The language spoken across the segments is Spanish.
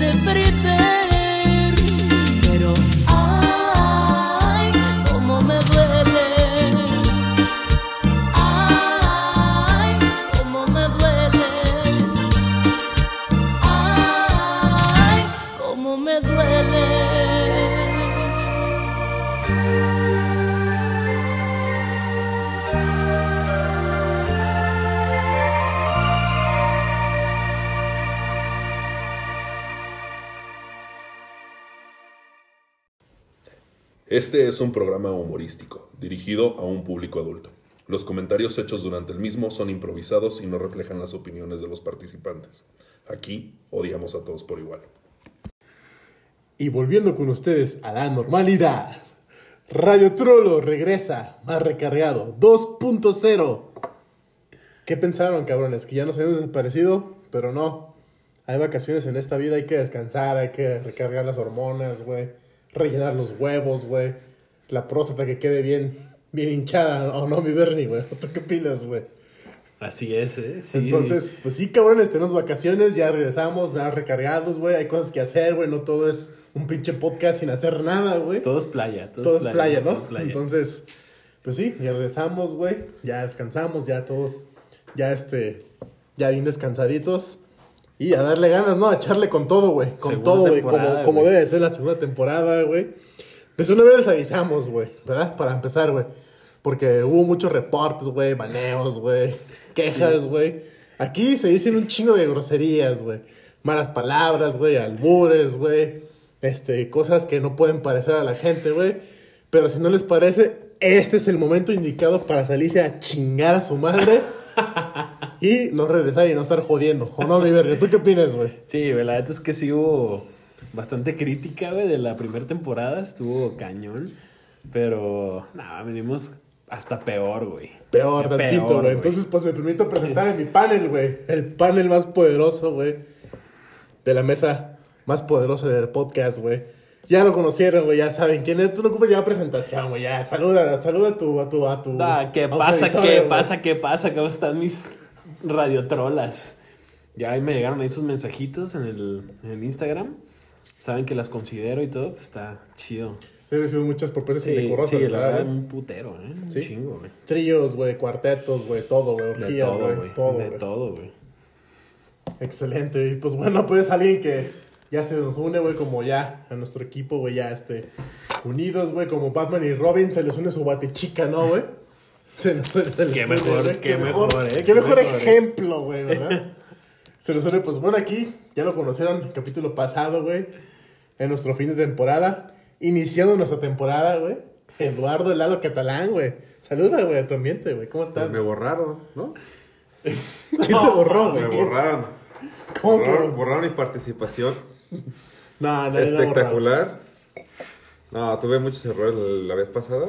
hace friter. Este es un programa humorístico, dirigido a un público adulto. Los comentarios hechos durante el mismo son improvisados y no reflejan las opiniones de los participantes. Aquí odiamos a todos por igual. Y volviendo con ustedes a la normalidad, Radio Trollo regresa más recargado, 2.0. ¿Qué pensaron, cabrones? Que ya nos habíamos desaparecido, pero no. Hay vacaciones en esta vida, hay que descansar, hay que recargar las hormonas, güey. Rellenar los huevos, güey. La próstata que quede bien, bien hinchada, ¿o no, mi Bernie, güey? ¿Tú qué opinas, güey? Así es, ¿eh? Sí. Entonces, pues sí, cabrones, tenemos vacaciones, ya regresamos, ya recargados, güey. Hay cosas que hacer, güey. No todo es un pinche podcast sin hacer nada, güey. Todo es playa. Todo, Todo es playa, ¿no? todo es playa. Entonces, pues sí, ya regresamos, güey. Ya descansamos, ya todos, ya este, ya bien descansaditos. Y a darle ganas, ¿no? A echarle con todo, güey. Con Segunda todo, güey. Como, como debe de ser la segunda temporada, güey. Pues una vez avisamos, güey, ¿verdad? Para empezar, güey. Porque hubo muchos reportes, güey, baneos, güey, quejas, güey. Aquí se dicen un chingo de groserías, güey. Malas palabras, güey, albures, güey. Este, cosas que no pueden parecer a la gente, güey. Pero si no les parece, este es el momento indicado para salirse a chingar a su madre. y no regresar y no estar jodiendo. ¿O no, mi verga? ¿Tú qué opinas, güey? Sí, güey, la neta es que sí hubo bastante crítica, güey, de la primera temporada. Estuvo cañón. Pero, nada, venimos hasta peor, güey. Peor, Peor, tantito, güey. Entonces, pues me permito presentar en mi panel, güey. El panel más poderoso, güey. De la mesa más poderosa del podcast, güey. Ya lo conocieron, güey. Ya saben quién es. Tú no ocupas ya presentación, güey. Ya, saluda, saluda a tu, a tu, a tu. Ah, ¿Qué a pasa? ¿Qué pasa? ¿Qué pasa? ¿Cómo están mis radiotrolas? Ya ahí me llegaron ahí sus mensajitos en el, en el Instagram. Saben que las considero y todo, pues está chido. He recibido muchas propuestas Sí, indecorosas, sí, ¿verdad, verdad, güey? un putero, ¿eh? Un Sí. chingo, güey. Tríos, güey, cuartetos, güey, todo, güey. De Orgías, todo, güey. Todo, De güey. todo, güey. Excelente. Y pues bueno, pues alguien que ya se nos une, güey, como ya a nuestro equipo, güey, ya este, unidos, güey, como Batman y Robin, se les une su batechica, ¿no, güey? Se nos se les Qué mejor, qué mejor, eh, Qué qué mejor mejor, eh. ejemplo, güey, ¿verdad? se nos une, pues bueno, aquí, ya lo conocieron el capítulo pasado, güey, en nuestro fin de temporada, iniciando nuestra temporada, güey. Eduardo Lalo Catalán, güey. Saluda, güey, a tu ambiente, güey. ¿Cómo estás? Pues me borraron, ¿no? ¿Quién te borró, güey? Me ¿Quién- borraron. ¿Cómo que? Borraron, borraron mi participación. No, borrado. Espectacular. No, tuve muchos errores la vez pasada.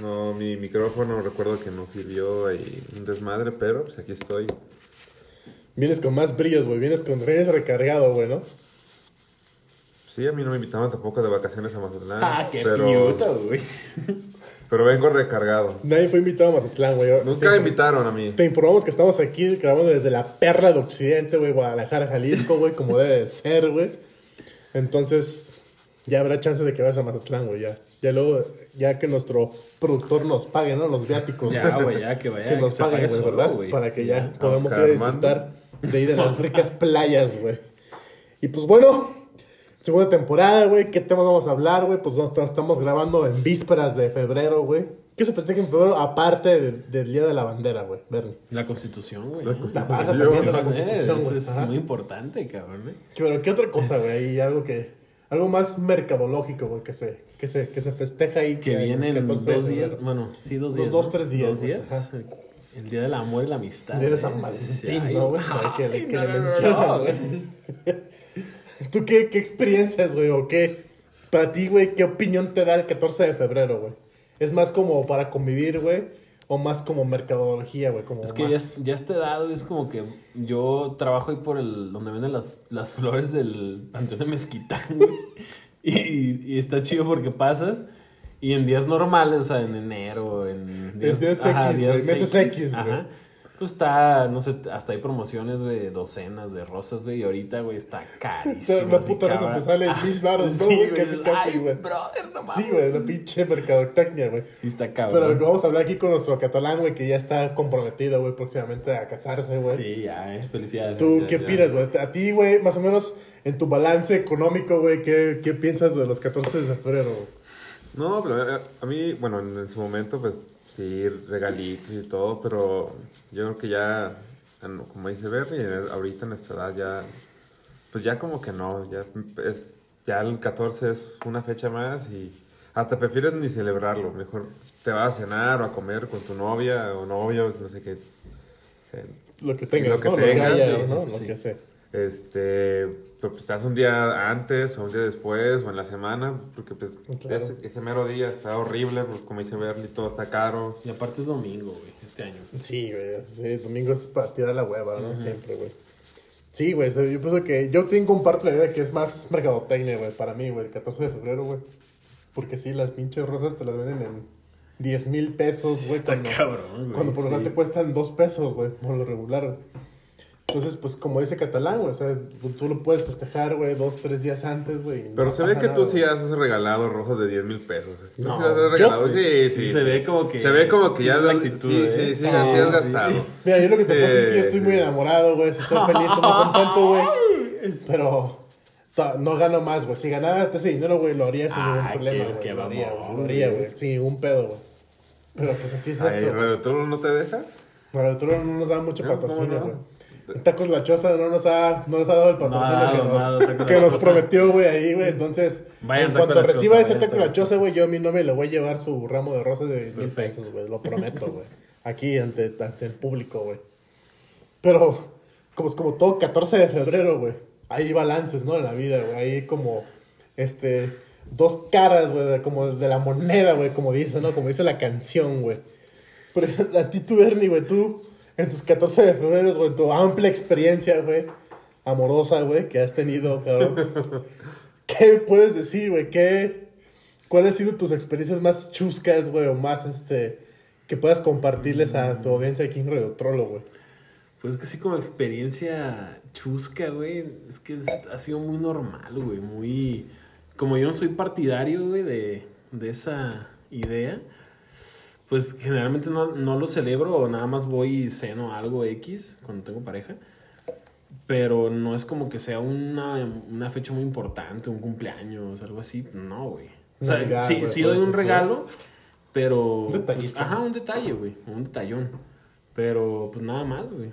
No, mi micrófono recuerdo que no sirvió y un desmadre, pero pues aquí estoy. Vienes con más brillos, güey. Vienes con vienes recargado, güey, ¿no? Sí, a mí no me invitaban tampoco de vacaciones a Mazatlán. Ah, qué pero, güey. pero vengo recargado. Nadie fue invitado a Mazatlán, güey. Nunca me invitaron a mí. Te informamos que estamos aquí grabando desde la perla de Occidente, güey, Guadalajara, Jalisco, güey, como debe de ser, güey. Entonces, ya habrá chance de que vayas a Mazatlán, güey, ya. Ya luego, ya que nuestro productor nos pague, ¿no? Los viáticos. Ya, güey, ya que vaya. que nos paguen, pague güey, ¿verdad? güey. Para que ya podamos ir a disfrutar de ir a las ricas playas, güey. Y pues bueno, segunda temporada, güey. ¿Qué temas vamos a hablar, güey? Pues nos estamos grabando en vísperas de febrero, güey. ¿Qué se festeja en febrero aparte de- del Día de la Bandera, güey? Bernie. La constitución, güey. La. Constitución. De la Constitución, güey. es muy importante, cabrón. ¿eh? ¿Qué, pero, ¿qué otra cosa, güey? Algo que... Algo más mercadológico, güey, que se, que se, que se festeja ahí. Que vienen 14 de dos días. Bueno, sí, dos Los días. dos, ¿no? tres días, Dos días. El día del amor y la amistad. Día de San ¿eh? Valentín, Ay, ¿no, güey? Que le- que no, le no, güey. ¿Tú qué, qué experiencias, güey? ¿O qué? Para ti, güey, ¿qué opinión te da el 14 de febrero, güey? ¿Es más como para convivir, güey? ¿O más como mercadología, güey? Como Es que ya, más- ya este dado es como que yo trabajo ahí por el donde venden las, las flores del Panteón de Mezquitán, güey. Y, y está chido porque pasas y en días normales, o sea, en enero, en días X, güey, meses X, güey. ajá, Pues está, no sé, hasta hay promociones, güey, docenas de rosas, güey, y ahorita, güey, está carísimo. Así, puta rosa te sale en mil baros, ¿no, Sí, güey? Casi, casi, güey. brother, no mames. Sí, güey, la pinche mercadotecnia, güey. Sí está Pero cabrón. vamos a hablar aquí con nuestro catalán, güey, que ya está comprometido, güey, próximamente a casarse, güey. Sí, ya, eh, felicidades. ¿Tú felicidades, qué opinas, güey? A ti, güey, más o menos en tu balance económico, güey, ¿qué, ¿qué piensas de los 14 de febrero? güey? No, pero a, a mí, bueno, en, en su momento, pues sí, regalitos y todo, pero yo creo que ya, como dice en- ahorita en nuestra edad ya, pues ya como que no, ya es, ya el 14 es una fecha más y hasta prefieres ni celebrarlo, mejor te vas a cenar o a comer con tu novia o novio, no sé qué. eh, Lo que tengas, Lo que ¿no? tengas, lo que haya, sí, ¿no? sí. Lo que sea. Este, pero pues estás un día antes o un día después o en la semana, porque pues Claro. ese, ese mero día está horrible, pues, como dice Bernie, todo está caro. Y aparte es domingo, güey, este año. Sí, güey. Sí, domingo es para tirar la hueva, ¿no? Siempre, güey. Sí, güey. Yo pienso que yo tengo comparto la idea que es más mercadotecnia, güey, para mí, güey, el 14 de febrero, güey. Porque sí, las pinches rosas te las venden en 10 mil pesos, güey. Está cuando- cabrón, güey. Cuando por lo sí. general te cuestan 2 pesos, güey, por lo regular. güey. Entonces, pues como dice Catalán, güey, o sea, tú lo puedes festejar, güey, dos, tres días antes, güey. Pero no se ve que tú nada, sí güey. has regalado rosas de 10 mil pesos. Tú No, sí las has regalado. sí. Sí, sí, Sí, sí. se ve como que Se ve como que ya la actitud, sí, ¿eh? sí, sí, Sí, así has sí. gastado. Mira, yo lo que te puedo decir es que yo Sí, estoy sí. muy enamorado, güey. Estoy feliz, estoy muy contento, güey. Pero no gano más, güey. Si ganara ese dinero, güey, lo haría sin Ay, ningún problema, qué- güey. qué Lo haría, güey. Lo haría, güey. Sin ningún pedo, güey. Pero pues así es Ay, esto. ¿Radio Toro no te deja? Pero tú no nos da mucho No, patrocinio, ¿cómo güey. No? Tacos La Choza no nos ha, no nos ha dado el patrocinio No, que, no, nos, no, que nos prometió, güey, ahí, güey. Entonces, Vayan en cuanto reciba Choza, ese Taco La Choza, güey, yo a mi novia le voy a llevar su ramo de rosas de mil pesos, güey. Lo prometo, güey. Aquí ante, ante el público, güey. Pero, como, como todo 14 de febrero, güey. Hay balances, ¿no? En la vida, güey. Hay como, este, dos caras, güey, como de la moneda, güey, como dice, ¿no? Como dice la canción, güey. Pero a ti, tú, Bernie, güey, tú, en tus 14 de febrero, güey, tu amplia experiencia, güey, amorosa, güey, que has tenido, cabrón. ¿Qué puedes decir, güey? ¿Qué, ¿Cuáles han sido tus experiencias más chuscas, güey, o más, este, que puedas compartirles a tu audiencia aquí en Radio Trollo, güey? Pues que sí, como experiencia chusca, güey. Es que es- ha sido muy normal, güey. Muy. Como yo no soy partidario, güey, de, de esa idea, pues generalmente no, no lo celebro o nada más voy y ceno algo X cuando tengo pareja. Pero no es como que sea una, una fecha muy importante, un cumpleaños, algo así. No, güey. O sea, Navidad, sí, güey, sí doy un regalo, pero. Un detallito. Ajá, un detalle, güey. Un detallón. Pero pues nada más, güey.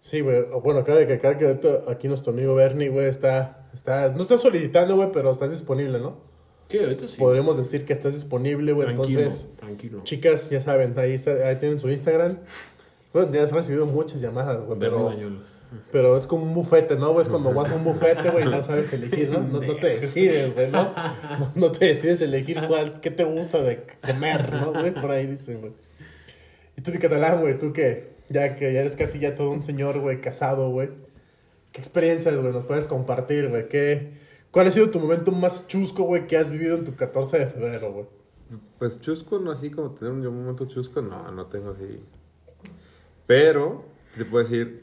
Sí, güey. Bueno, acaba de que acá que aquí nuestro amigo Bernie, güey, está, está, no está solicitando, güey, pero estás disponible, ¿no? Sí, ahorita sí. Podríamos decir que estás disponible, güey. tranquilo, Entonces, tranquilo. chicas, ya saben, ahí, está, ahí tienen su Instagram. Bueno, ya has recibido muchas llamadas, güey, pero, pero es como un bufete, ¿no, güey? Es cuando vas a un bufete, güey, y no sabes elegir, ¿no? No, no te decides, güey, ¿no? ¿no? no te decides elegir cuál, qué te gusta de comer, ¿no, güey? Por ahí dicen, güey. Y tú, mi catalán, güey, tú que ya, que ya eres casi ya todo un señor, güey, casado, güey. ¿Qué experiencias, güey, nos puedes compartir, güey? ¿Qué, ¿Cuál ha sido tu momento más chusco, güey, que has vivido en tu 14 de febrero, güey? Pues chusco, no así como tener un momento chusco, no, no tengo así. Pero, te puedo decir,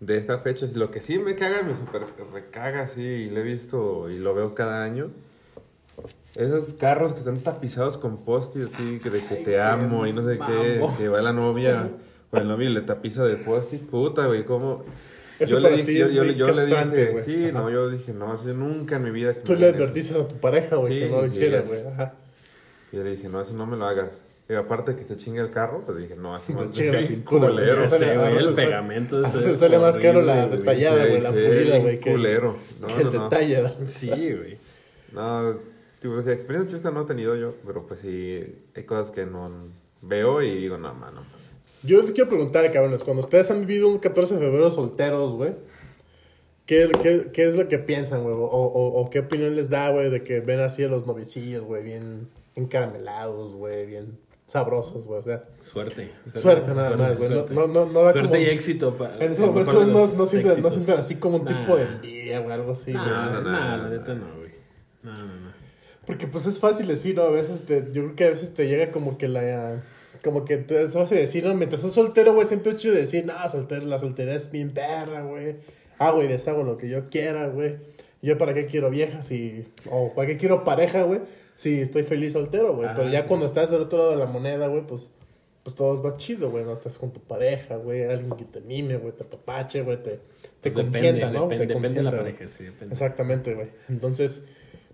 de esta fecha, lo que sí me caga, me super recaga así, y lo he visto y lo veo cada año. Esos carros que están tapizados con post-it, así, que de que te amo y no sé qué, que va la novia o el novio y le tapiza de post-it, puta, güey, cómo... Eso yo para le ti dije, es yo, muy yo le dije, güey. sí, Ajá. no, yo dije, no, yo nunca en mi vida... que Tú le hagan eso". advertiste a tu pareja, güey, que Sí, no lo hiciera, güey. Ajá. Y yo le dije, no, eso no me lo hagas. Y aparte que se chingue el carro, pues dije, no, eso no Te chinga la pintura, culero. Sale- güey, a el pegamento ese veces sale más caro la detallada, güey, la Sí, pulida, güey, que, culero. No, que el detalle. Sí, güey. No, tipo, experiencia chusca no he tenido yo, pero pues sí, hay cosas que no veo y digo, no, mano. Yo les quiero preguntar, cabrones, cuando ustedes han vivido un 14 de febrero solteros, güey, ¿qué, qué, qué es lo que piensan, güey? O, o, o qué opinión les da, güey, de que ven así a los novicillos, güey, bien encaramelados, güey, bien sabrosos, güey? O sea, Suerte. Suerte nada más, güey. No- suerte. no- no- no da Suerte como- y éxito. pa- en ese momento no, no, sienten, no sienten así como un Nah. tipo de envidia, güey, algo así, güey. Nah, No, no, nah, no, la neta no. no, güey. No, no, no. Porque pues es fácil decir, ¿no? A veces te, yo creo que a veces te llega como que la como que te vas a decir, no, mientras estás soltero, güey, siempre es chido decir, no, soltero, la soltería es bien perra, güey. Hago y deshago lo que yo quiera, güey. Yo para qué quiero viejas y, o para qué quiero pareja, güey, si estoy feliz soltero, güey. Ah, Pero ya sí. cuando estás del otro lado de la moneda, güey, pues, pues todo es más chido, güey, ¿no? Estás con tu pareja, güey, alguien que te mime, güey, te papache, güey, te, te Pues consienta, depende, ¿no? depende, te depende de la pareja, sí, depende. Exactamente, güey. Entonces,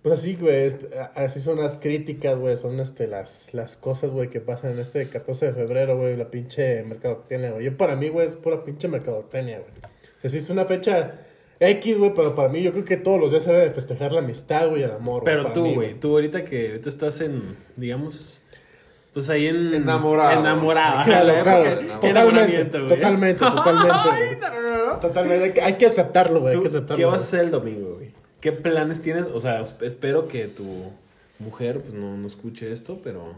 pues así, güey, así son las críticas, güey, son este, las, las cosas, güey, que pasan en este 14 de febrero, güey, la pinche mercadotecnia, güey. Yo para mí, güey, es pura pinche mercadotecnia, güey. O sea, sí es una fecha X, güey, pero para mí yo creo que todos los días se debe de festejar la amistad, güey, el amor, Pero tú, güey, tú ahorita que ahorita estás en, digamos, pues ahí en... Enamorado. Enamorado. Claro, la claro, totalmente, totalmente, totalmente, Ay, no, no, no, no. Totalmente, hay que- hay que aceptarlo, güey, hay ¿Tú que aceptarlo. ¿Qué vas a hacer el domingo, güey? ¿Qué planes tienes? O sea, espero que tu mujer pues, no, no escuche esto, pero...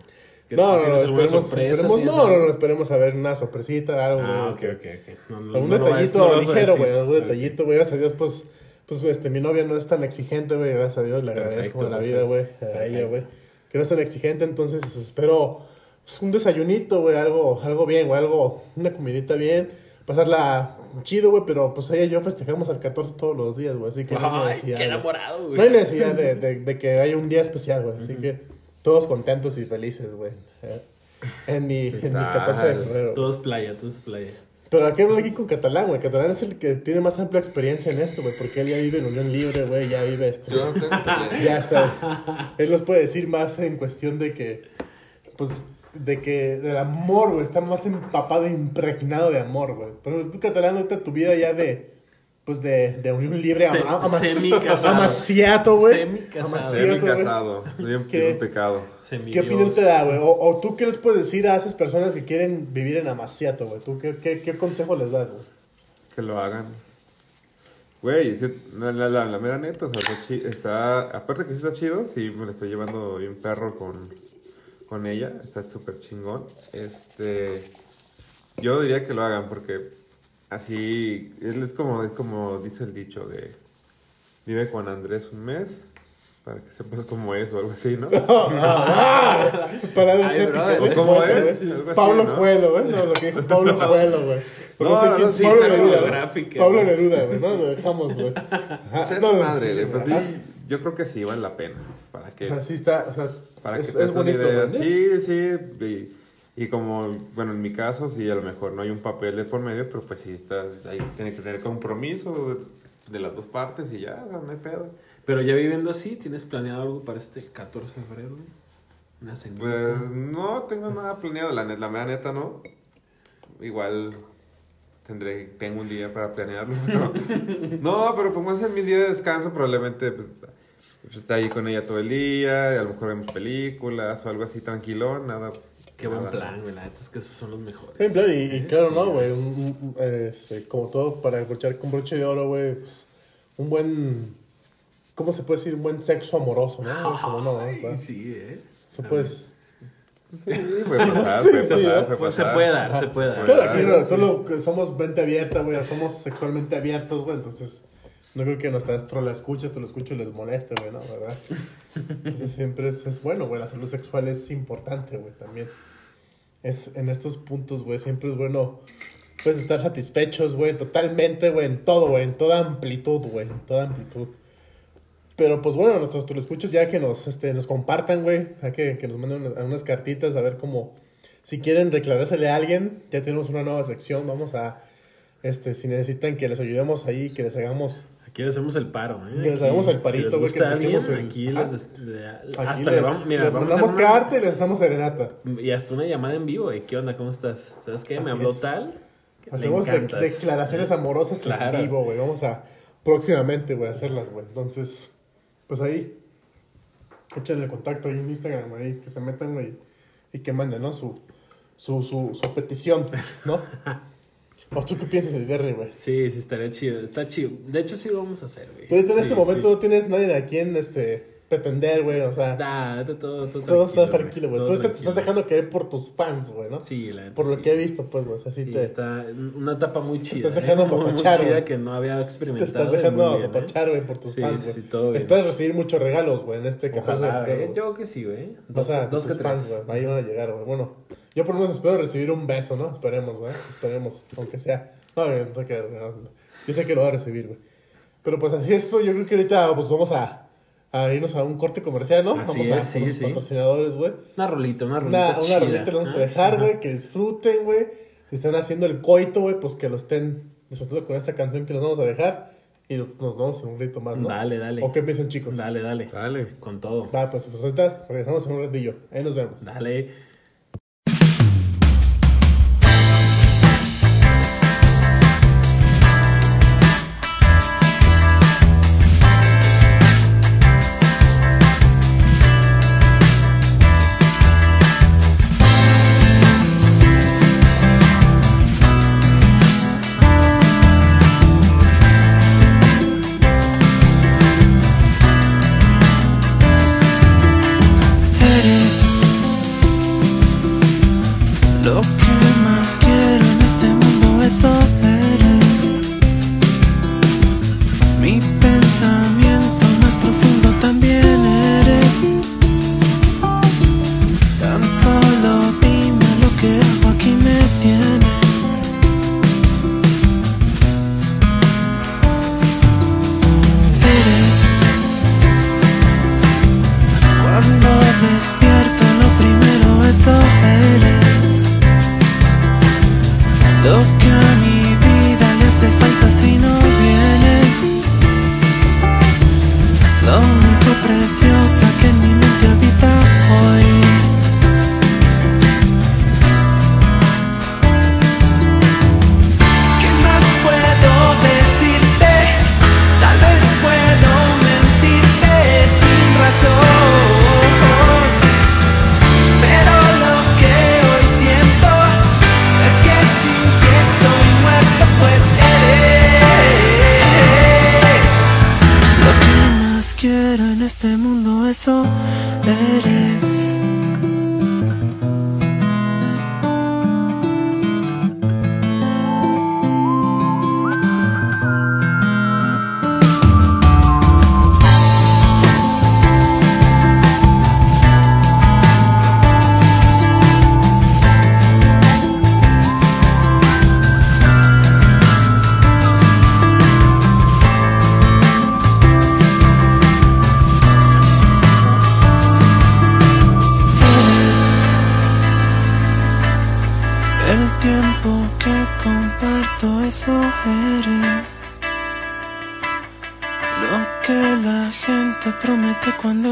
¿qué- No, no, no, ¿tienes alguna esperemos, sorpresa? esperemos, ¿Tienes no, algo? no, no, esperemos a ver una sorpresita, algo, Ah, este, ok, ok. No, no, Algún detallito ligero, güey. Algún detallito, güey. Gracias a Dios, pues, pues, este, mi novia no es tan exigente, güey. Gracias a Dios, le agradezco Perfecto, la vida, güey. A ella, güey. Que no es tan exigente, entonces pues, espero pues, un desayunito, güey. Algo, algo bien, güey. Algo, una comidita bien. Pasarla chido, güey. Pero pues ella y yo festejamos al 14 todos los días, güey. Así que no hay Ay, necesidad. qué enamorado, güey. No hay necesidad de, de, de que haya un día especial, güey. Así que todos contentos y felices, güey. Eh, En mi, en mi 14 de febrero. Todo es playa, todo es playa. Pero hay que hablar aquí con Catalán, güey. Catalán es el que tiene más amplia experiencia en esto, güey. Porque él ya vive en unión libre, güey. Ya vive este. Yo no tengo. Ya está. Él nos puede decir más en cuestión de que. Pues. De que del amor, güey. Está más empapado, impregnado de amor, güey. Pero tú, Catalán, ahorita tu vida ya de. Pues de, de unión libre Se- ama- ama- semicasado. amaciato, güey. Semicasado. Amaciato, Soy mi güey. casado. Soy un, ¿Qué? un pecado. ¿Qué opinión te da, güey? O, o tú qué les puedes decir a esas personas que quieren vivir en amaciato, güey? ¿Tú qué, qué, qué consejo les das, güey? Que lo hagan. Güey, la, la, la, la mera neta, o sea, está, chi- está- aparte que sí está chido, sí me lo estoy llevando bien perro con, con ella, está súper chingón. Este, yo diría que lo hagan porque así, es como, es como dice el dicho de, vive con Andrés un mes para que sepas cómo es o algo así, ¿no? Para brother, picante, ¿cómo es? así, Pablo ¿no? Coelho, güey. No, lo que dijo Pablo Coelho, güey. No, No, sé no, quién no, es sí, Pablo pero Neruda. Pablo güey. Neruda, güey. No, lo dejamos, güey. Pues es no, no, madre, pues sí, yo creo que sí vale la pena, para que... O sea, sí está, o sea, Para es, que te es bonito. Sí, sí. Y, y como, bueno, en mi caso, sí, a lo mejor no hay un papel de por medio, pero pues sí, estás, ahí tiene que tener compromiso de, de las dos partes y ya, o sea, no hay pedo. Pero ya viviendo así, ¿tienes planeado algo para este 14 de febrero? Una. Pues no tengo nada planeado, la, la mera neta, ¿no? Igual tendré, tengo un día para planearlo. pero- no, pero como ese es mi día de descanso, probablemente pues, pues, está ahí con ella todo el día, y a lo mejor vemos películas o algo así tranquilo, nada. Qué buen nada. plan, güey. La neta es que esos son los mejores. En plan, y, claro, sí, ¿no, güey. este, como todo, para brochar con broche de oro, güey, pues, un buen, ¿cómo se puede decir? Un buen sexo amoroso, ¿no? Como no, ¿no? sí, eh. Eso pues... Pues se puede dar, se puede dar. Claro, aquí no, solo somos mente abierta, güey, somos sexualmente abiertos, güey, entonces no creo que nuestras la escuchas, tú lo escucho y les moleste, güey, ¿no? ¿Verdad? Entonces siempre es, es bueno, güey, la salud sexual es importante, güey, también. Es, en estos puntos, güey, siempre es bueno, pues, estar satisfechos, güey, totalmente, güey, en todo, güey, en toda amplitud, güey, en toda amplitud. Pero pues bueno, nuestros tú lo escuchas ya que nos, este, nos compartan, güey. Hay que, que nos manden unas, unas cartitas a ver cómo. Si quieren declarársele a alguien, ya tenemos una nueva sección. Vamos a. Este, si necesitan que les ayudemos ahí, que les hagamos. Aquí les hacemos el paro, ¿eh? Que les hagamos el parito, si güey, que les el- aquí les... Aquí hasta les, le vamos... Mira, les vamos mandamos una- carta y les hacemos serenata. Y hasta una llamada en vivo, ¿eh? ¿Qué onda? ¿Cómo estás? ¿Sabes qué? Me habló es. tal. Hacemos de- declaraciones amorosas Claro. en vivo, güey. Vamos a próximamente, güey, hacerlas, güey. Entonces, pues ahí. Échenle contacto ahí en Instagram, güey. Que se metan, güey. Y que manden, ¿no? Su, su, su, su petición, ¿no? ¿O tú qué piensas, Edgarry, güey? Sí, sí, estaría chido. Está chido. De hecho, sí lo vamos a hacer, güey. Ahorita en Sí, este momento sí. no tienes nadie a quien este, pretender, güey, o sea. Todo, todo, todo está tranquilo, güey. Tú tranquilo. te estás dejando caer por tus fans, güey, ¿no? Sí, la Por lo que he visto, pues, güey. O sea, sí, sí te... está una etapa muy chida. Te estás ¿eh? dejando eh, papachar, muy que no había experimentado. Te estás dejando ¿eh? papachar, güey, eh. por tus sí, fans, güey. Sí, todo bien. Esperas recibir muchos regalos, güey, en este Ojalá, eh. Yo creo que sí, güey. Dos, o sea, dos que fans, tres. Wey, ahí van a llegar, güey. Bueno, yo por lo menos espero recibir un beso, ¿no? Esperemos, güey. Esperemos, aunque sea. No, yo sé que lo va a recibir, güey. Pero pues así esto, yo creo que ahorita pues vamos a a irnos a un corte comercial, ¿no? Así Vamos a sí, los sí. patrocinadores, güey. Una rolita, una rolita. Una, chida. una rolita vamos a dejar, güey, que disfruten, güey. Si están haciendo el coito, güey, pues que lo estén disfrutando con esta canción que nos vamos a dejar. Y nos vamos en un rito más, ¿no? Dale, dale. ¿O qué piensan, chicos? Dale, dale. Dale. Con todo. Va, pues, pues ahorita regresamos en un ratillo. Ahí nos vemos. Dale.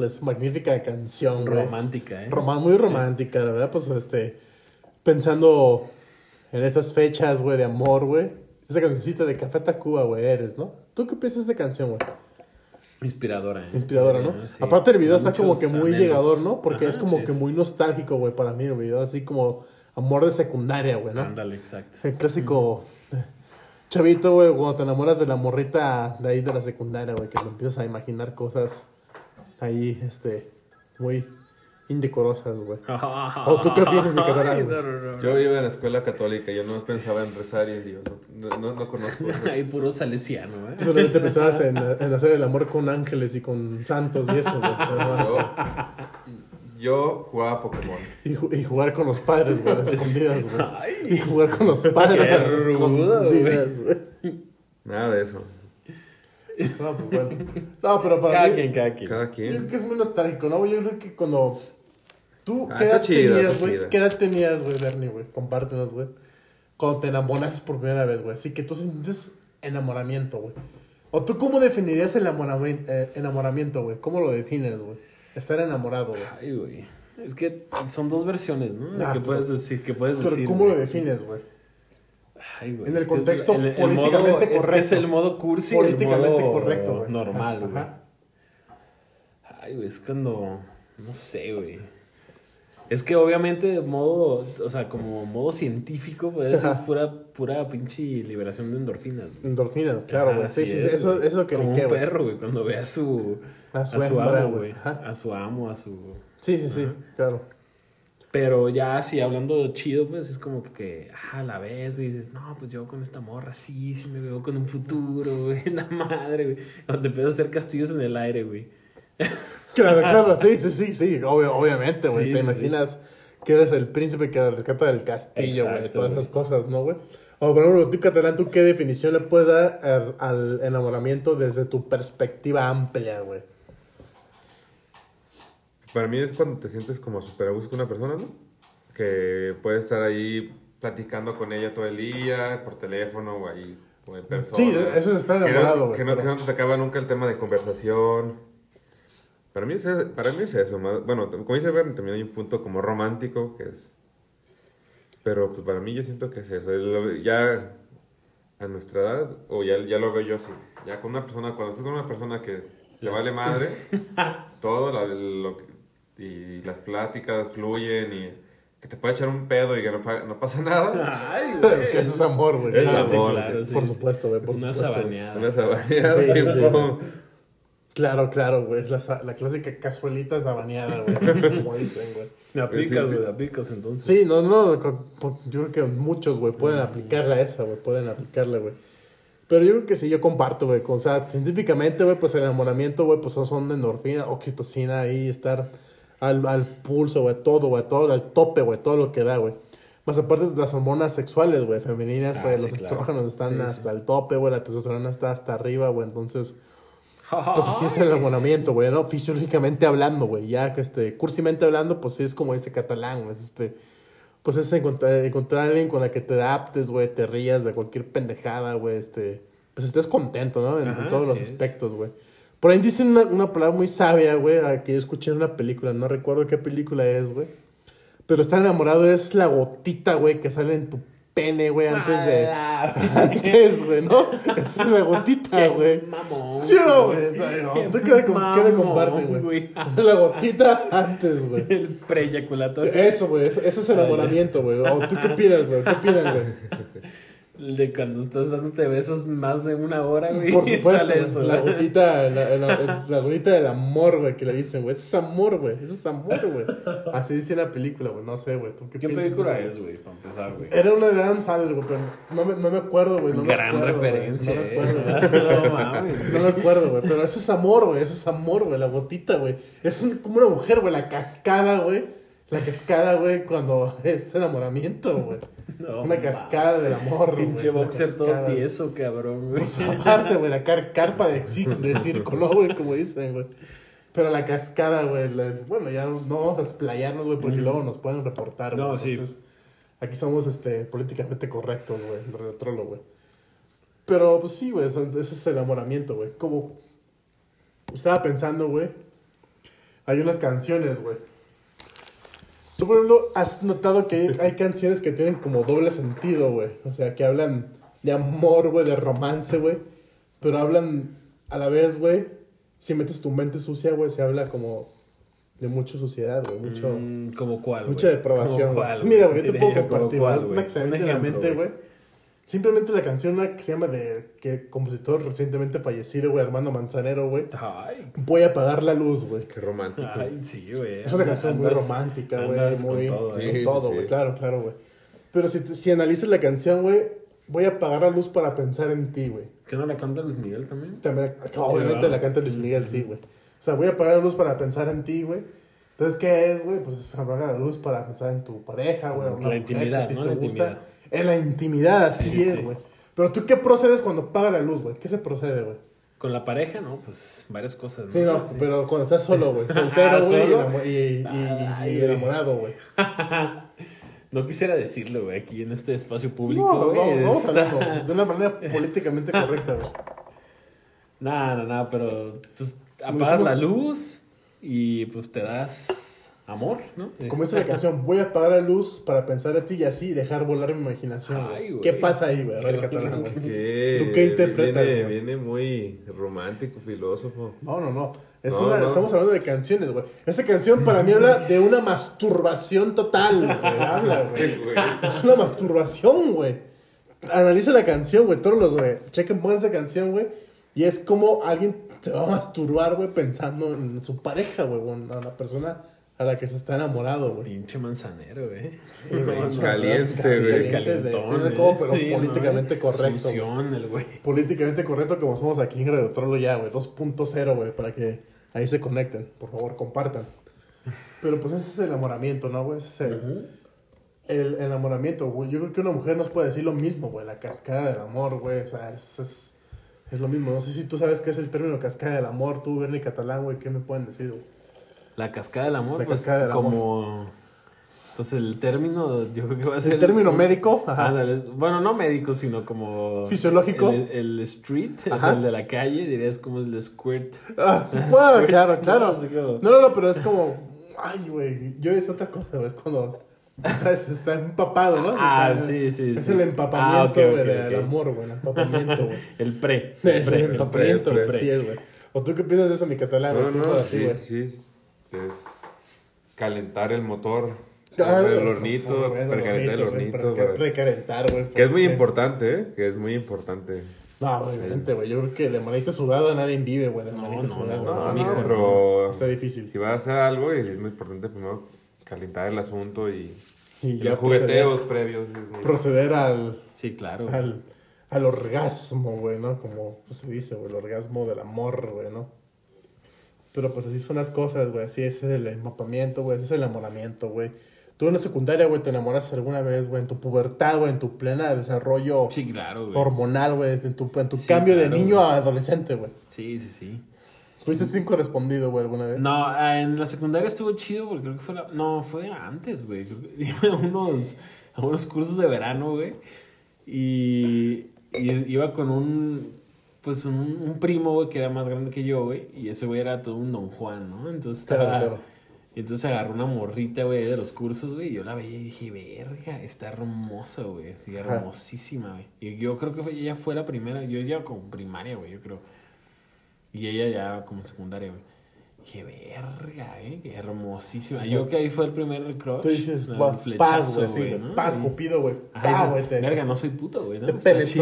Híjole, es magnífica canción, güey. Romántica, ¿eh? Roma- muy romántica, la verdad, pues este, pensando en estas fechas, güey, de amor, güey. Esa cancioncita de Café Tacuba, güey, eres, ¿no? ¿Tú qué piensas de esta canción, güey? Inspiradora, ¿eh? Inspiradora, ¿no? Sí. Aparte el video está como que muy anhelos. llegador, ¿no? Porque Ajá, es como sí que es. muy nostálgico, güey, para mí el video, así como amor de secundaria, güey, ¿no? Ándale, exacto. El clásico eh, chavito, güey, cuando te enamoras de la morrita de ahí de la secundaria, güey, que te empiezas a imaginar cosas ahí, este, muy indecorosas, güey. ¿O tú qué piensas, mi camarada? No, no, no. Yo iba en la escuela católica, yo no pensaba en rezar y en Dios. No, no, no conozco. Ahí puro salesiano, ¿eh? Tú solamente pensabas en, en hacer el amor con ángeles y con santos y eso, güey. Yo, yo jugaba Pokémon. Y, y jugar con los padres, güey, a las escondidas, güey. Y jugar con los padres a las escondidas, güey. Nada de eso. No, pues bueno. No, pero para cada mí... quien, cada quien. Cada Yo creo que es muy nostálgico, ¿no? Yo creo que cuando. ¿Tú Ah, qué edad tenías, güey? ¿Qué edad tenías, güey, Bernie, güey? Compártenos, güey. Cuando te enamoraste por primera vez, güey. Así que tú sientes enamoramiento, güey. ¿O tú cómo definirías el eh, enamoramiento, güey? ¿Cómo lo defines, güey? Estar enamorado, güey. Ay, güey. Es que son dos versiones, ¿no? Ah, que pero- puedes decir, que puedes Pero decir. ¿cómo lo defines, güey? Ay, güey, En el contexto el- el políticamente modo- Es que es correcto. el modo cursi. el Políticamente modo correcto, güey. Normal, Ajá, güey. ajá. Ay, güey, es cuando. No sé, güey. Es que obviamente de modo, o sea, como modo científico, puede ser Ajá. pura, pura pinche liberación de endorfinas. güey. Endorfinas, claro, Ajá, güey. Sí, sí, es, eso, güey. eso que Como un perro, güey, cuando ve a su, A a su su, hembra, amo, güey. Ajá. A su amo, a su... Sí, sí, sí, claro. Pero ya así hablando chido, pues es como que, ah, la ves, güey, dices, no, pues yo con esta morra sí, sí me veo con un futuro, güey, la madre, güey. Cuando te empiezas a hacer castillos en el aire, güey. Claro, claro, sí, sí, sí, sí, obvio- obviamente, güey. Sí, Te sí, imaginas que eres el príncipe que rescata del castillo, güey, todas güey. esas cosas, ¿no, güey? O, por ejemplo, tú, Catalán, ¿tú qué definición le puedes dar al enamoramiento desde tu perspectiva amplia, güey? Para mí es cuando te sientes como súper a gusto con una persona, ¿no? Que puedes estar ahí platicando con ella todo el día, por teléfono o ahí, o en persona. Sí, eso es estar Que no- enamorado. Que no, que no te acaba nunca el tema de conversación. Para mí es, para mí es eso. más- bueno, como dice Bernie, también hay un punto como romántico que es... Pero pues para mí yo siento que es eso. es lo- ya a nuestra edad, o ya, ya lo veo yo así. Ya con una persona, cuando estás con una persona que le vale madre, todo lo que- y las pláticas fluyen y que te puede echar un pedo y que no, pa- no pasa nada. Ay, Que eso es amor, güey. Es claro. Sí, amor, claro, sí, por sí. supuesto, güey, por Una supuesto, güey. sabaneada. Una sabaneada, Sí, sí. tipo, Claro, claro, güey. Es la, la clásica cazuelita sabaneada, güey. como dicen, güey. Me aplicas, Sí, sí. güey, me aplicas entonces. Sí, no, no, yo creo que muchos, güey, pueden aplicarla a esa, güey, pueden aplicarla, güey. Pero yo creo que sí, yo comparto, güey, con- o sea, científicamente, güey, pues el enamoramiento, güey, pues son endorfina, oxitocina ahí, estar al, al pulso, güey, todo, güey, todo, al tope, güey, todo lo que da, güey. Más aparte de las hormonas sexuales, güey, femeninas, Ah, güey, sí, los claro. estrógenos están Sí, hasta sí. el tope, güey, la testosterona está hasta arriba, güey, entonces... Pues así es el enamoramiento, güey, ¿no? Fisiológicamente hablando, güey. Ya que este, cursimente hablando, pues sí es como dice catalán, güey. Es este, pues es encontrar, encontrar a alguien con la que te adaptes, güey, te rías de cualquier pendejada, güey. Este, pues estés contento, ¿no? En, todos los aspectos, güey. Por ahí dicen una, una palabra muy sabia, güey, a que yo escuché en una película. No recuerdo qué película es, güey. Pero estar enamorado es la gotita, güey, que sale en tu pene, güey, antes de... Antes, güey, ¿no? Esa es la gotita, güey. Mamón. Sí, no, güey. Tú qué me, com- qué me Mamón, compartes, güey. güey. La gotita antes, güey. El preyaculatorio. Eso, güey. Eso, eso es enamoramiento, güey. ¿O tú qué opinas, güey? ¿Qué opinas, güey? De cuando estás dándote besos más de una hora, güey. Por supuesto, Sale güey. eso. La güey. gotita, la, la, la gotita del amor, güey, que le dicen, güey. Eso es amor, güey. Eso es amor, güey. Así dice la película, güey. No sé, güey. ¿Tú qué, ¿Qué piensas película es, güey? Para empezar, güey. Era una de Adam Sandler, güey, pero no me, no me acuerdo, güey. No me Gran güey. referencia, No me eh. acuerdo, güey. No mames, No me acuerdo, güey. Pero eso es amor, güey. Eso es amor, güey. La gotita, güey. Es un- como una mujer, güey. La cascada, güey. La cascada, güey, cuando es enamoramiento, güey. No, una cascada del amor, güey. Pinche boxer todo tieso, cabrón, güey. Pues aparte, güey, la car- carpa de, de circo, ¿no, güey? Como dicen, güey. Pero la cascada, güey. la- bueno, ya no, vamos a explayarnos, güey, porque luego nos pueden reportar, güey. No, sí. Entonces, aquí somos este, políticamente correctos, güey. Retrolo, güey. Pero, pues sí, güey, ese es el enamoramiento, güey. Como. estaba pensando, güey. Hay unas canciones, güey. Tú, por ejemplo, has notado que hay, canciones que tienen como doble sentido, güey. O sea, que hablan de amor, güey, de romance, güey. Pero hablan a la vez, güey. Si metes tu mente sucia, güey, se habla como de mucha suciedad, güey. Mucho. Mm, ¿Como cuál? Mucha. ¿Como güey. cuál, Mira, güey? yo te puedo yo, ¿como compartir, cuál, Un viene a la mente, güey. Simplemente la canción, una que se llama de que compositor recientemente fallecido, güey, Armando Manzanero, güey. Ay, Voy a apagar la luz, güey. Qué romántico. ay, sí, güey. Es una canción muy romántica, güey. Muy. Con todo, con ¿eh? Sí, todo, sí. güey. Claro, claro, güey. Pero si, te- si analizas la canción, güey, voy a apagar la luz para pensar en ti, güey. ¿Qué no la canta Luis Miguel también? También, obviamente la canta Luis Miguel, sí, güey. O sea, voy a apagar la luz para pensar en ti, güey. Entonces, ¿qué es, güey? Pues es apagar la luz para pensar en tu pareja, güey. La intimidad, que a ti ¿no? te La gusta. intimidad. En la intimidad, así Sí, es, sí. güey. Pero tú, ¿qué procedes cuando apaga la luz, güey? ¿Qué se procede, güey? Con la pareja, ¿no? Pues varias cosas. Sí, no, pero cuando estás solo, güey. Soltero, güey, y, enamorado, güey. No quisiera decirlo, güey, aquí en este espacio público, No, güey. está- hablando de una manera políticamente correcta, güey. No, no, no, pero pues apagas la luz y pues te das amor, ¿no? Como dice la canción, voy a apagar la luz para pensar en ti y así dejar volar mi imaginación, Ay, güey. ¿Qué pasa ahí, güey? A ver, catalán, güey. ¿Qué? ¿Tú qué interpretas, Viene, muy romántico, filósofo. No, no, no. Es No, una, no. Estamos hablando de canciones, güey. Esa canción para mí habla de una masturbación total, güey. Habla, güey. Es una masturbación, güey. Analiza la canción, güey. Todos los, güey. Chequen, pongan esa canción, güey. Y es como alguien se va a masturbar, güey, pensando en su pareja, güey. En la persona a la que se está enamorado, güey. Pinche manzanero, güey. Sí, güey, no, Caliente, güey. caliente de- Calentón, tiene como, ¿eh? pero Sí, ¿no, políticamente correcto. Sución, el güey. políticamente correcto como somos aquí en Radio Trollo ya, güey. 2.0, güey, para que ahí se conecten. Por favor, compartan. Pero pues ese es el enamoramiento, ¿no, güey? Ese es el, el enamoramiento, güey. Yo creo que una mujer nos puede decir lo mismo, güey. La cascada del amor, güey. O sea, es, es, es lo mismo. No sé si tú sabes qué es el término cascada del amor. Tú, Bernie Catalán, güey, ¿qué me pueden decir, güey? La cascada del amor, La pues cascada del amor. como... Pues el término, yo creo que va a ser... El término médico, ajá. Ándale, bueno, no médico, sino como... Fisiológico. El, el street, o sea, el de la calle, dirías como el de squirt. Ah, bueno, claro, ¿no? claro. Como- No, no, no, pero es como. Ay, güey. Yo es otra cosa, güey. Es cuando. Está, está empapado, ¿no? Ah, Está- sí, sí, Es sí. el empapamiento, Ah, ok, güey, ok, del amor, güey. El empapamiento, güey. El pre. El, pre, empapamiento, el pre, güey. pre. Sí, es, güey. ¿O tú qué piensas de eso, mi catalán? No, no, sí, sí. Es calentar el motor. Ah, el güey, hornito, bueno, precalentar el hornito. Precalentar, güey. Que es muy importante, ¿eh? Que es muy importante. No, obviamente, güey. Yo creo que de manita sudada nadie vive, güey. De manita no, sudada, no, güey. no, No, mijo, no, pero Está difícil. si vas a hacer algo, y es muy importante primero calentar el asunto y, Y ya los jugueteos previos. Es muy... Proceder al. Sí, claro. al, al orgasmo, güey, ¿no? Como pues, se dice, güey, el orgasmo del amor, güey, ¿no? Pero pues así son las cosas, güey, así es el empapamiento, güey, ese es el enamoramiento, güey. Tú en la secundaria, güey, te enamoras alguna vez, güey, en tu pubertad, güey, en tu plena desarrollo Sí, claro, güey. hormonal, güey, en tu, en tu Sí, cambio claro, de niño güey. a adolescente, güey. Sí, sí, sí. ¿Fuiste sin correspondido, güey, alguna vez? No, en la secundaria estuvo chido porque creo que fue la... No, fue antes, güey. Creo que Iba a unos, a unos cursos de verano, güey. Y, y iba con un... Pues un, un primo, güey, que era más grande que yo, güey. Y ese güey era todo un don Juan, ¿no? Entonces estaba... claro. Entonces agarró una morrita, güey, de los cursos, güey. Y yo la veía y dije, verga, está hermosa, güey. Así, hermosísima, güey. Y yo creo que fue- ella fue la primera. Yo ya como primaria, güey, yo creo. Y ella ya como secundaria, güey. Dije, verga, eh, qué hermosísima. Yo que ahí fue el primer crush. Tú dices, el "Guau, paz, güey, sí, paz, Cupido, güey. Verga, no soy puto, güey. ¿no? Te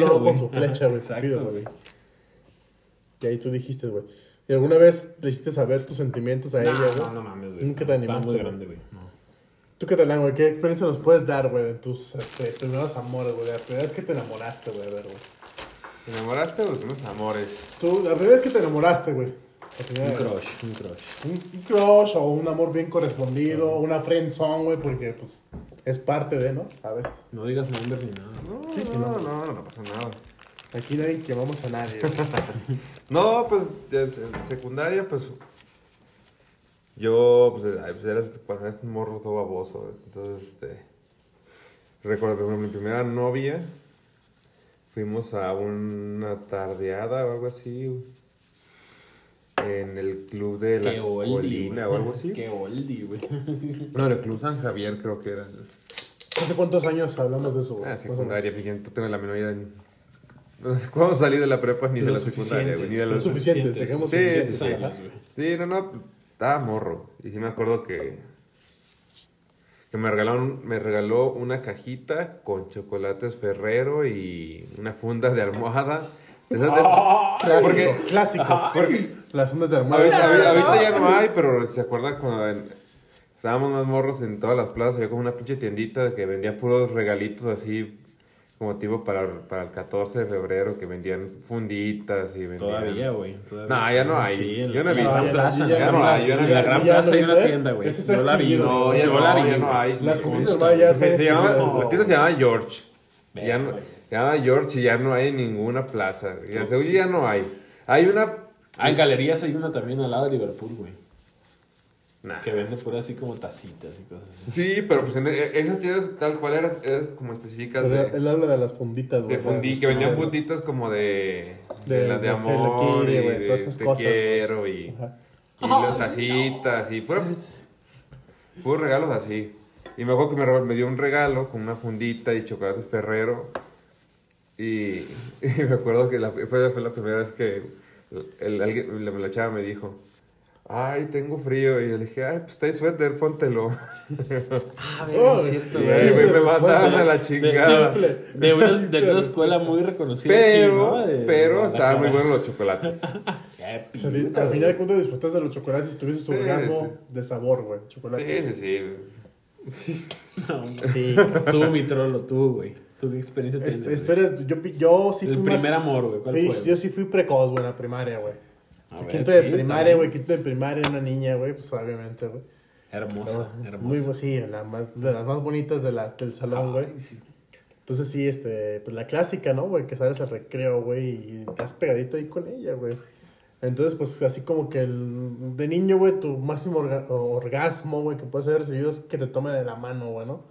penetró con su flecha, güey. Exacto, güey. Y ahí tú dijiste, güey. ¿Y alguna vez le hiciste saber tus sentimientos a ella, güey? No, no mames, güey. Nunca te animaste, Está muy grande, güey. No. ¿Tú qué tal, güey? ¿Qué experiencia nos puedes dar, güey, de tus este, primeros amores, güey? La primera vez que te enamoraste, güey, a ver, güey. ¿Te enamoraste o unos amores? Tú, la primera vez que te enamoraste, güey. Un crush, un crush. Un un crush o un amor bien correspondido, una friend song, güey, porque, pues, es parte de, ¿no? A veces. No digas nombre ni nada. No, Sí, sí, no, no. no, no, no pasa nada. Aquí nadie quemamos a nadie. No, pues en secundaria, pues yo, pues, pues era cuando eras un morro todo baboso. Entonces, este, recuerdo que mi primera novia, fuimos a una tardeada o algo así, en el club de la oldie, Colina o algo así. Qué oldie, güey. No, el club San Javier creo que era. ¿Hace cuántos años hablamos de eso? Ah, secundaria, fíjate, no tengo la menor idea. de- cuándo salí de la prepa ni de la secundaria, güey, ni de Lo los... suficiente, dejemos Sí, suficientes. sí, sí. Sí, no, no, estaba morro. Y sí me acuerdo que... Que me regalaron, me regaló una cajita con chocolates Ferrero y una funda de almohada. Esas de- Clásico, Porque- clásico. porque Las ondas de A armada. ver, a ver, ahorita ya no hay, pero ¿se acuerdan cuando en- estábamos más morros en todas las plazas? Había como una pinche tiendita que vendía puros regalitos así, como tipo para, para el 14 de febrero, que vendían funditas y vendían... Todavía, güey. todavía No, ya no hay. Sí, Yo no la, he visto. Gran Ya, Plaza. ya, ya no hay, ya En la hay. Gran Ya Plaza hay una tienda, güey. Yo la vi. No, ya Yo no, la vi, ya no hay. Las funditas ya Se, llama, la tienda se llama George. Ya no, llama George y ya no hay ninguna plaza. Ya, según yo ya no hay. Hay una... Ah, en galerías hay una también al lado de Liverpool, güey. Nah. Que vende pura así como tacitas y cosas así. Sí, pero pues en e- esas tiendas tal cual eran, eran como específicas Pero de... Él habla de las funditas, güey. De fundi, que vendían funditas como de. De, De- las de de amor. Hello Kitty, y de todas esas te cosas, quiero y. Ajá. Y las tacitas y puro, puros regalos así. Y me acuerdo que me, dio un regalo con una fundita y chocolates Ferrero. Y, y me acuerdo que la, fue, fue la primera vez que el, alguien, la, la chava me dijo. Ay, tengo frío. Y yo le dije, ay, pues trae suéter, póntelo. Ah, Oh, es cierto, sí, Y, sí, güey, me después a la de- chingada. simple. De una, de una escuela muy reconocida. Pero, aquí, ¿no? De- pero de estaban muy buenos los chocolates. Qué O sea, di- pinta, al final de güey. cuentas disfrutas de los chocolates y tuviste tu Sí, orgasmo de sabor, güey. Chocolate. Sí, sí, sí. No, Sí. Tú, mi trolo, tú, güey. ¿Tú qué experiencia? Este, güey? historias, yo, yo sí El fui primer más- amor, güey, ¿cuál sí? Yo sí fui precoz, güey, en la primaria, güey. Ver, quinto de primaria, güey, quinto de primaria, una niña, güey, pues obviamente, güey. Hermosa, hermosa. Muy, bu- sí, la más, de las más bonitas de la, del salón, güey. Sí. Entonces sí, este, pues la clásica, ¿no, güey? Que sales al recreo, güey, y estás pegadito ahí con ella, güey. Entonces, pues así como que el, de niño, güey, tu máximo orga- orgasmo, güey, que puedes haber recibido es que te tome de la mano, güey, ¿no?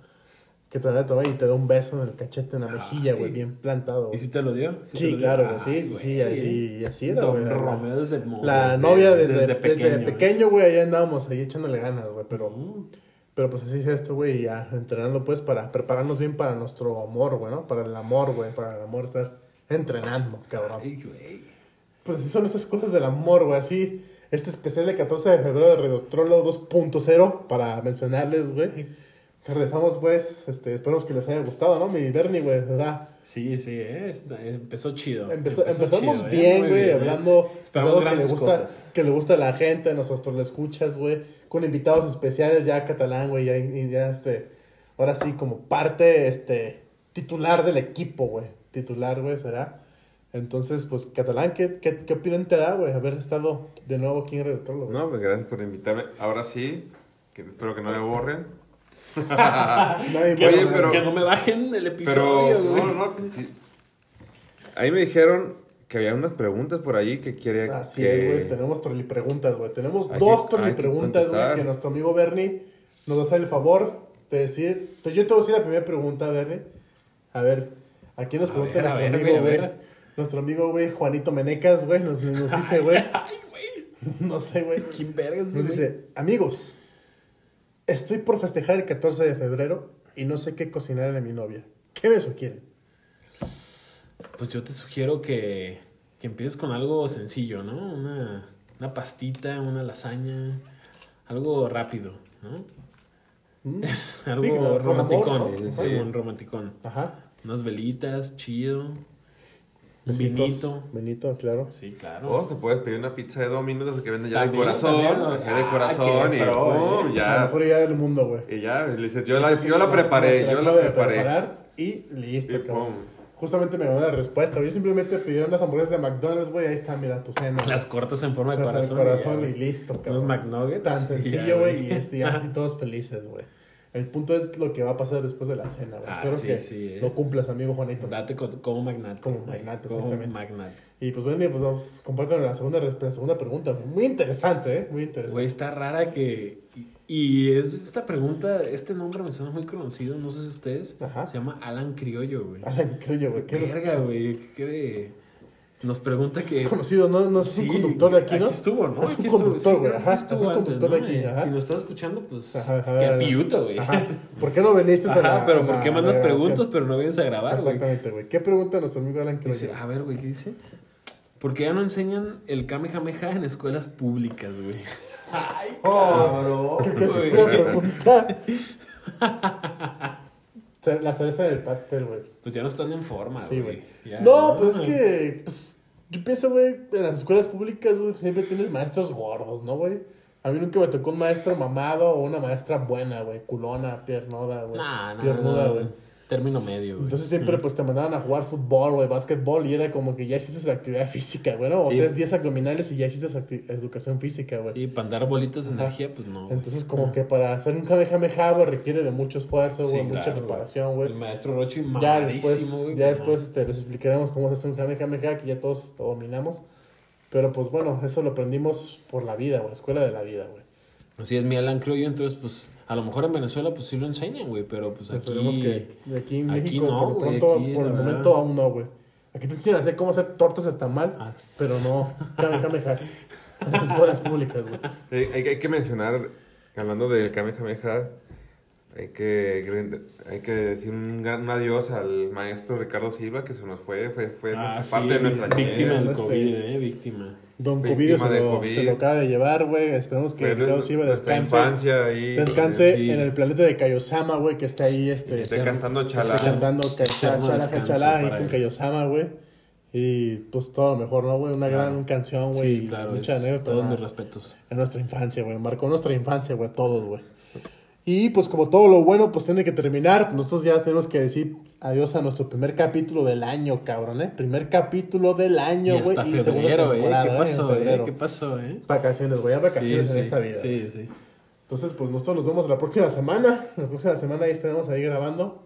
Que te la y te da un beso en el cachete, en la mejilla, güey, bien plantado. ¿Y güey. si te lo dio? Sí, lo dio? claro, güey, Ay, sí, sí, sí, y, y así era, güey. la- Romeo desde el La desde- novia desde, desde pequeño, güey. ahí andábamos ahí echándole ganas, güey, pero... Pero pues así es esto, güey, y ya entrenando pues para prepararnos bien para nuestro amor, güey, ¿no? Para el amor, güey, para el amor estar entrenando, cabrón. Ay, güey. Pues así son estas cosas del amor, güey, así. Este especial de 14 de febrero de Redotrolo 2.0 para mencionarles, güey. Regresamos, pues, este, esperamos que les haya gustado, ¿no? Mi Bernie, güey, ¿verdad? Sí, sí, eh, está- empezó chido. Empezó- Empezó empezamos chido, eh, bien, güey, eh. hablando de algo que le, grandes gusta, cosas. que le gusta a la gente, nosotros lo escuchas, güey, con invitados especiales ya catalán, güey, ya, y ya, este, ahora sí, como parte, este, titular del equipo, güey, titular, güey, será. Entonces, pues, catalán, ¿qué, qué, qué opinión te da, güey, haber estado de nuevo aquí en Radio Trollo? No, pues gracias por invitarme. Ahora sí, que espero que no me borren. Nadie Que, puede- no, pero- que no me bajen el Pero, episodio, güey. no, no. sí. Ahí me dijeron que había unas preguntas por ahí que quería Así que... es, güey. Tenemos preguntas, güey. Tenemos Hay dos que- hay que preguntas, güey, que nuestro amigo Bernie nos va a hacer el favor de decir. Entonces, yo te voy a decir la primera pregunta, Bernie. A ver, aquí nos A pregunta nuestro ver, amigo, güey, a güey. ver. Nuestro amigo, güey, Juanito Menecas, güey, nos, nos dice, güey. Ay, güey. no sé, güey. ¿Quién vergas, Nos güey? dice, amigos, estoy por festejar el 14 de febrero y no sé qué cocinar a mi novia. ¿Qué me sugieren? Pues yo te sugiero que, que empieces con algo sencillo, ¿no? Una, una pastita, una lasaña, algo rápido, ¿no? Mm. algo Sí, romanticón, amor, ¿no? sí, Sí. un romanticón. Ajá. Unas velitas, chido. Vinito. Vinito, claro. Sí, claro. O se puedes pedir una pizza de Domino's que vende ya de corazón. ya de corazón y pro, pum, eh. La ya. mejor idea del mundo, güey. Y ya, le dices, yo la, yo la preparé, yo la de preparé. y listo, Y pum. Justamente me dio la respuesta. Yo simplemente pedí unas hamburguesas de McDonald's, güey. Ahí está, mira, tu cena. Las cortas en forma de Las corazón. corazón y y, ya, listo, Unos cabrón. McNuggets. Tan y ya, sencillo, güey. Y este, ya así todos felices, güey. El punto es lo que va a pasar después de la cena. Ah, Espero sí, que sí, eh. lo cumplas, amigo Juanito. Date co- como magnate. Como magnate, Como magnate. Y pues bueno, pues vamos, compártanos la segunda, la segunda pregunta. Muy interesante, ¿eh? Muy interesante. Güey, está rara que. y- es esta pregunta, este nombre me suena muy conocido, no sé si ustedes. Ajá. Se llama Alan Criollo, güey. Alan Criollo, güey. ¿Qué Verga, güey. ¿qué cree? Nos pregunta que. Es conocido, no, no es Sí, un conductor de aquí, ¿no? estuvo, ¿no? Es un Aquí conductor, sí, güey. aquí Ajá, estuvo es un antes, conductor ¿no? de aquí. Ajá. Si nos estás escuchando, pues. Ajá, ajá, ajá. piuto, güey. ¿Por qué no viniste a Ajá, la pero a ¿por qué a mandas preguntas, pero no vienes a grabar, güey? Exactamente, güey. ¿Qué pregunta nuestro amigo Alan que nos Dice, a ver, güey, ¿qué dice? ¿Por qué ya no enseñan el Kamehameha en escuelas públicas, güey? Ay, Oh, creo que esa es güey. una pregunta. La cereza del pastel, güey. Pues ya no están en forma, Sí, güey. No, pues es que, pues, yo pienso, güey, en las escuelas públicas, güey, siempre tienes maestros gordos, ¿no, güey? A mí nunca me tocó un maestro mamado o una maestra buena, güey, culona, piernuda, güey. Nah, nah, piernuda, nah, güey. Término medio, güey. Entonces siempre pues te mandaban a jugar fútbol, güey, básquetbol y era como que ya hiciste la actividad física, güey, ¿no? O Sí. sea, es 10 abdominales y ya hiciste educación física, güey. Sí, para dar bolitas de Ajá. energía, pues no. güey. Entonces como que para hacer un kamehameha, güey, requiere de mucho esfuerzo, güey, Sí, mucha claro, preparación, güey. El maestro Rochi Ya después, güey, ya pues, después este, les explicaremos cómo se hace un kamehameha, que ya todos lo dominamos. Pero pues bueno, eso lo aprendimos por la vida, güey, escuela de la vida, güey. Así es, mi Alan, creo yo. Entonces, pues, a lo mejor en Venezuela, pues sí lo enseñan, güey. Pero pues aquí. Esperemos que de aquí en aquí México, no, por, güey, pronto, aquí, por el verdad. momento aún no, güey. Aquí te enseñan a hacer cómo hacer tortas de tamal, Ah, pero no kamehamehas en las escuelas públicas, güey. Eh, hay, hay que mencionar, hablando del Kamehameha, hay que, hay que decir un, gran- adiós al maestro Ricardo Silva, que se nos fue, fue, fue Ah, parte de nuestra víctima niñez. del Este- COVID, eh, víctima. Don Víctima Covidio se de lo, COVID. se lo acaba de llevar, güey. Esperemos que Ricardo Silva descanse. infancia ahí. Descanse Sí. en el planeta de Kaiosama, güey, que está ahí, este... Esté cantando Está chala. cantando chala, ahí con. Kaiosama, güey. Y pues todo lo mejor, ¿no, güey? Una Claro. gran canción, güey. Sí, y claro. Mucha anécdota. todos mis respetos. En nuestra infancia, güey. Marcó nuestra infancia, güey. Todos, güey. Y pues como todo lo bueno, pues tiene que terminar. Nosotros ya tenemos que decir adiós a nuestro primer capítulo del año, cabrón, ¿eh? Primer capítulo del año, Y güey. hasta segunda febrero, eh. ¿Qué en pasó, eh? ¿Qué pasó, eh? Vacaciones, güey. Vacaciones sí, en esta vida. Sí, sí. Entonces, pues nosotros nos vemos la próxima semana. La próxima semana ahí estaremos ahí grabando.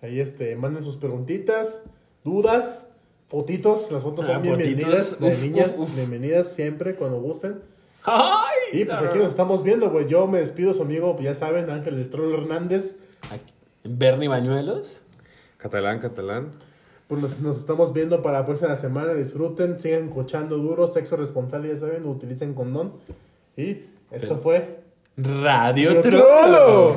Ahí este, manden sus preguntitas, dudas, fotitos. Las fotos son Ah, bienvenidas. fotitos. De Uf, niñas, uf, uf. bienvenidas siempre cuando gusten. ¡Ay! Y pues aquí nos estamos viendo, güey. Yo me despido, su amigo, pues ya saben, Ángel del Troll Hernández. Aquí. Bernie Bañuelos. Catalán, catalán. Pues nos, nos estamos viendo para la próxima semana. Disfruten, sigan cochando duro, sexo responsable, ya saben, utilicen condón. Y esto Pero- fue. Radio ¡Yo Trollo. Trollo!